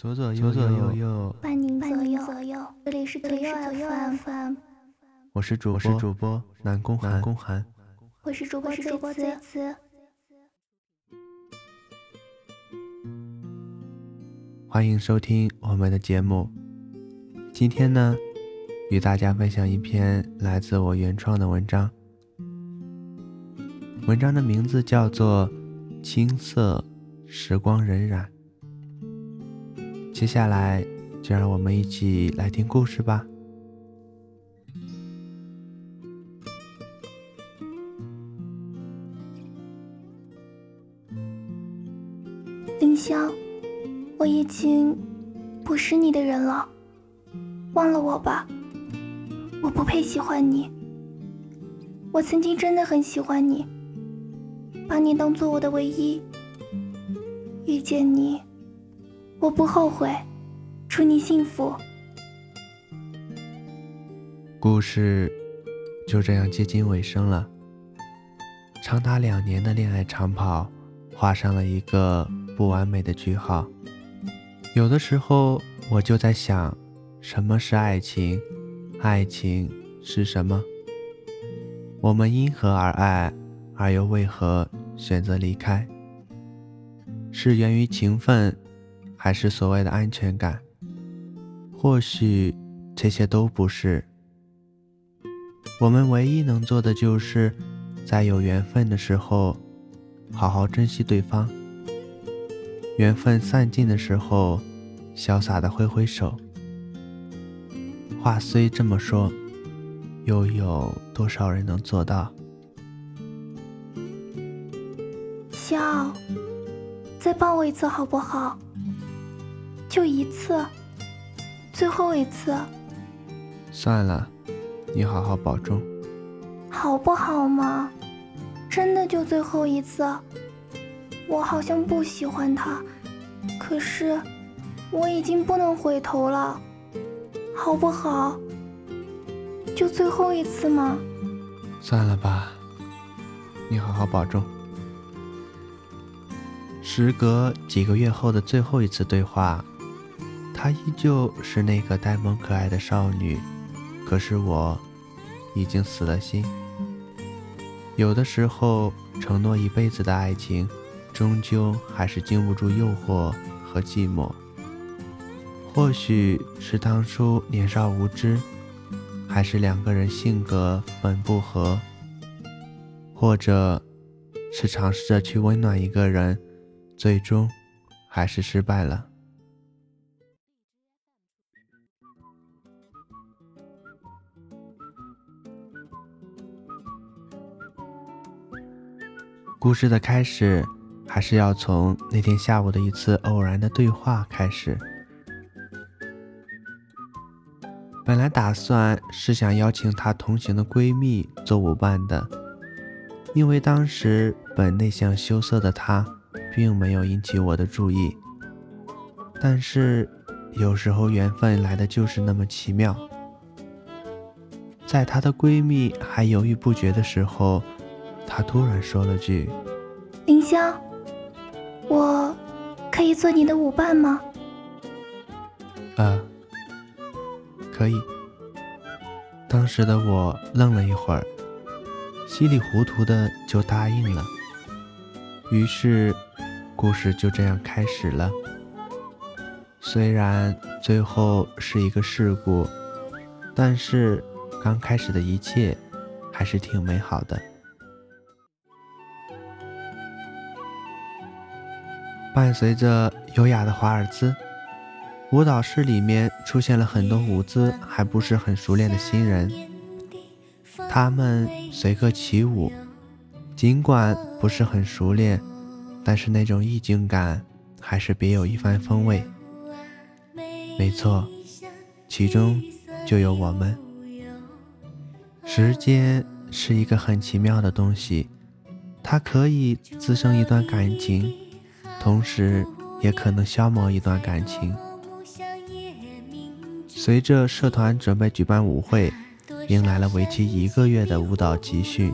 左左右右右，伴您左右，这里是左右 FM，我是主播主播南宫南宫寒，我是主播是主播子子，欢迎收听我们的节目。今天呢，与大家分享一篇来自我原创的文章，文章的名字叫做《青涩时光荏苒》。接下来，就让我们一起来听故事吧。林香，我已经不是你的人了，忘了我吧。我不配喜欢你。我曾经真的很喜欢你，把你当做我的唯一。遇见你。我不后悔，祝你幸福。故事就这样接近尾声了。长达两年的恋爱长跑，画上了一个不完美的句号。有的时候，我就在想，什么是爱情？爱情是什么？我们因何而爱，而又为何选择离开？是源于情分？还是所谓的安全感，或许这些都不是。我们唯一能做的，就是在有缘分的时候，好好珍惜对方；缘分散尽的时候，潇洒的挥挥手。话虽这么说，又有多少人能做到？笑，再抱我一次好不好？就一次，最后一次。算了，你好好保重，好不好嘛？真的就最后一次。我好像不喜欢他，可是我已经不能回头了，好不好？就最后一次嘛？算了吧，你好好保重。时隔几个月后的最后一次对话。她依旧是那个呆萌可爱的少女，可是我已经死了心。有的时候，承诺一辈子的爱情，终究还是经不住诱惑和寂寞。或许是当初年少无知，还是两个人性格本不合，或者是尝试着去温暖一个人，最终还是失败了。故事的开始，还是要从那天下午的一次偶然的对话开始。本来打算是想邀请她同行的闺蜜做舞伴的，因为当时本内向羞涩的她，并没有引起我的注意。但是有时候缘分来的就是那么奇妙，在她的闺蜜还犹豫不决的时候。他突然说了句：“林香，我可以做你的舞伴吗？”“啊，可以。”当时的我愣了一会儿，稀里糊涂的就答应了。于是，故事就这样开始了。虽然最后是一个事故，但是刚开始的一切还是挺美好的。伴随着优雅的华尔兹，舞蹈室里面出现了很多舞姿还不是很熟练的新人，他们随歌起舞，尽管不是很熟练，但是那种意境感还是别有一番风味。没错，其中就有我们。时间是一个很奇妙的东西，它可以滋生一段感情。同时，也可能消磨一段感情。随着社团准备举办舞会，迎来了为期一个月的舞蹈集训。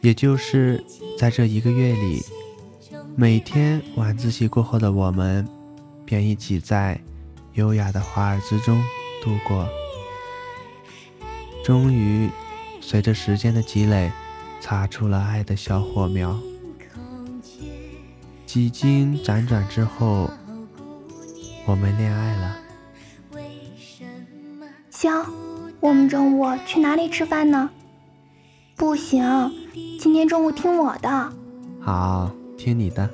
也就是在这一个月里，每天晚自习过后的我们，便一起在优雅的华尔兹中度过。终于，随着时间的积累，擦出了爱的小火苗。几经辗转之后，我们恋爱了。香，我们中午去哪里吃饭呢？不行，今天中午听我的。好，听你的。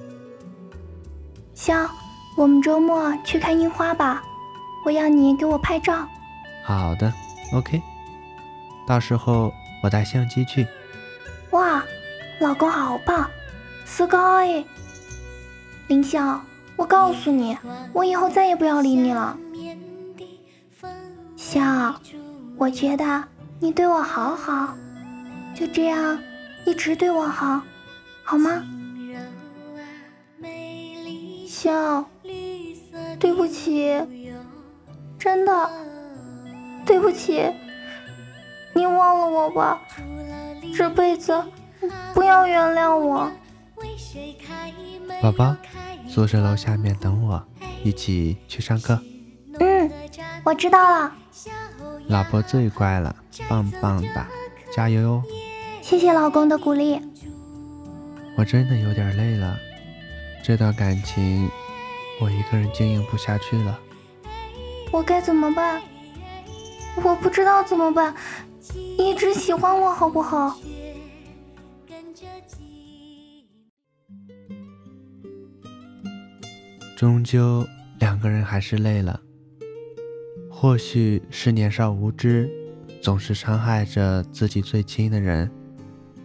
香，我们周末去看樱花吧，我要你给我拍照。好的，OK。到时候我带相机去。哇，老公好棒，すごい。 林晓，我告诉你，我以后再也不要理你了。笑，我觉得你对我好好，就这样一直对我好，好吗？笑，对不起，真的对不起。你忘了我吧，这辈子不要原谅我。宝宝，宿舍楼下面等我，一起去上课。嗯，我知道了。老婆最乖了，棒棒哒，加油哟！谢谢老公的鼓励。我真的有点累了，这段感情我一个人经营不下去了。我该怎么办？我不知道怎么办。一直喜欢我好不好？终究两个人还是累了。或许是年少无知，总是伤害着自己最亲的人，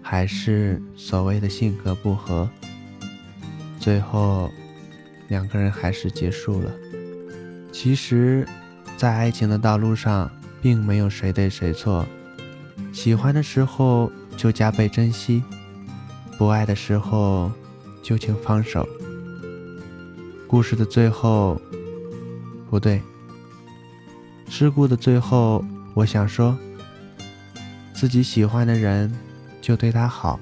还是所谓的性格不合，最后两个人还是结束了。其实，在爱情的道路上，并没有谁对谁错。喜欢的时候就加倍珍惜，不爱的时候就请放手。故事的最后，不对，事故的最后，我想说，自己喜欢的人就对他好，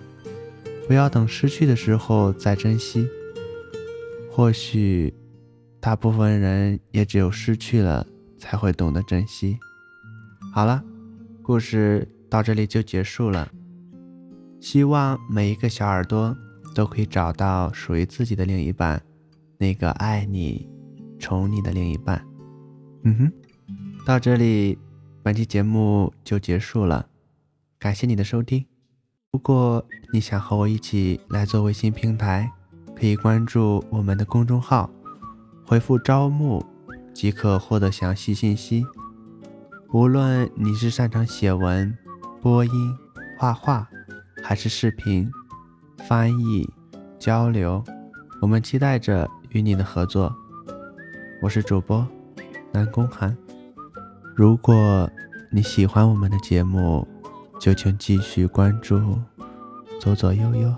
不要等失去的时候再珍惜。或许，大部分人也只有失去了才会懂得珍惜。好了，故事。到这里就结束了。希望每一个小耳朵都可以找到属于自己的另一半，那个爱你、宠你的另一半。嗯哼，到这里，本期节目就结束了。感谢你的收听。如果你想和我一起来做微信平台，可以关注我们的公众号，回复“招募”即可获得详细信息。无论你是擅长写文，播音、画画，还是视频、翻译、交流，我们期待着与你的合作。我是主播南宫寒。如果你喜欢我们的节目，就请继续关注左左右右。